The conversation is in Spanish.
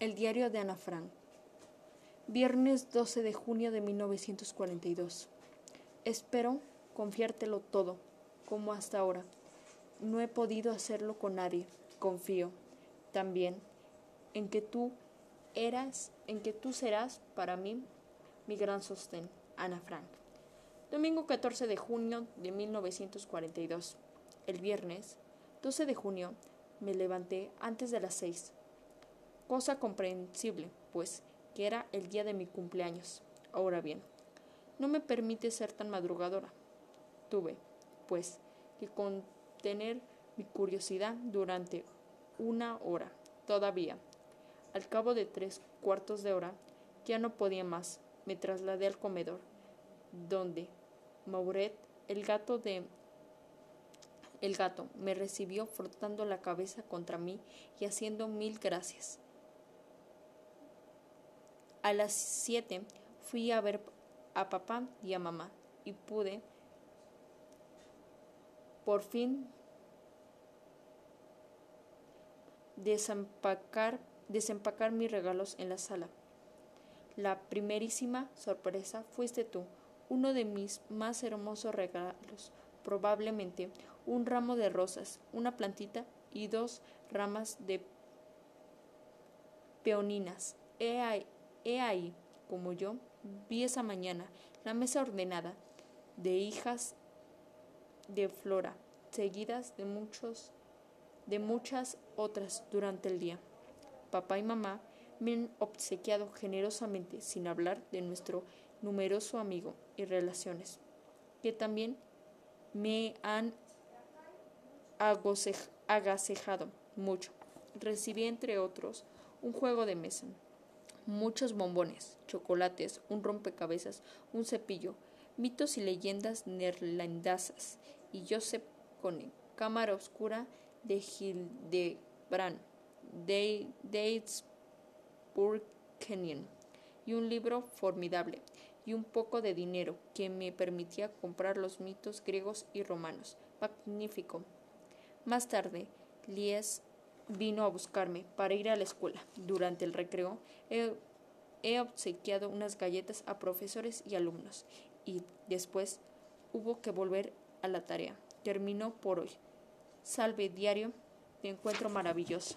El diario de Ana Frank. Viernes 12 de junio de 1942. Espero confiártelo todo, como hasta ahora. No he podido hacerlo con nadie. Confío también en que tú eras, en que tú serás para mí mi gran sostén. Ana Frank. Domingo 14 de junio de 1942. El viernes 12 de junio me levanté antes de las seis cosa comprensible, pues que era el día de mi cumpleaños. Ahora bien, no me permite ser tan madrugadora. Tuve, pues, que contener mi curiosidad durante una hora. Todavía, al cabo de tres cuartos de hora, ya no podía más. Me trasladé al comedor, donde Mauret, el gato de el gato me recibió frotando la cabeza contra mí y haciendo mil gracias. A las siete fui a ver a papá y a mamá y pude por fin desempacar, mis regalos en la sala. La primerísima sorpresa fuiste tú, uno de mis más hermosos regalos, probablemente un ramo de rosas, una plantita y dos ramas de peoninas. He He ahí, como yo, vi esa mañana la mesa ordenada de hijas de Flora, seguidas de muchos de muchas otras durante el día. Papá y mamá me han obsequiado generosamente sin hablar de nuestro numeroso amigo y relaciones, que también me han agasejado mucho. Recibí entre otros un juego de mesa, muchos bombones, chocolates, un rompecabezas, un cepillo, mitos y leyendas neerlandesas y Joseph Kone, Cámara Oscura de Hildebrand, de Kenyon, y un libro formidable y un poco de dinero que me permitía comprar los mitos griegos y romanos. Magnífico. Más tarde, Lies vino a buscarme para ir a la escuela. Durante el recreo he, obsequiado unas galletas a profesores y alumnos y después hubo que volver a la tarea. Terminó por hoy. Salve diario, te encuentro maravilloso.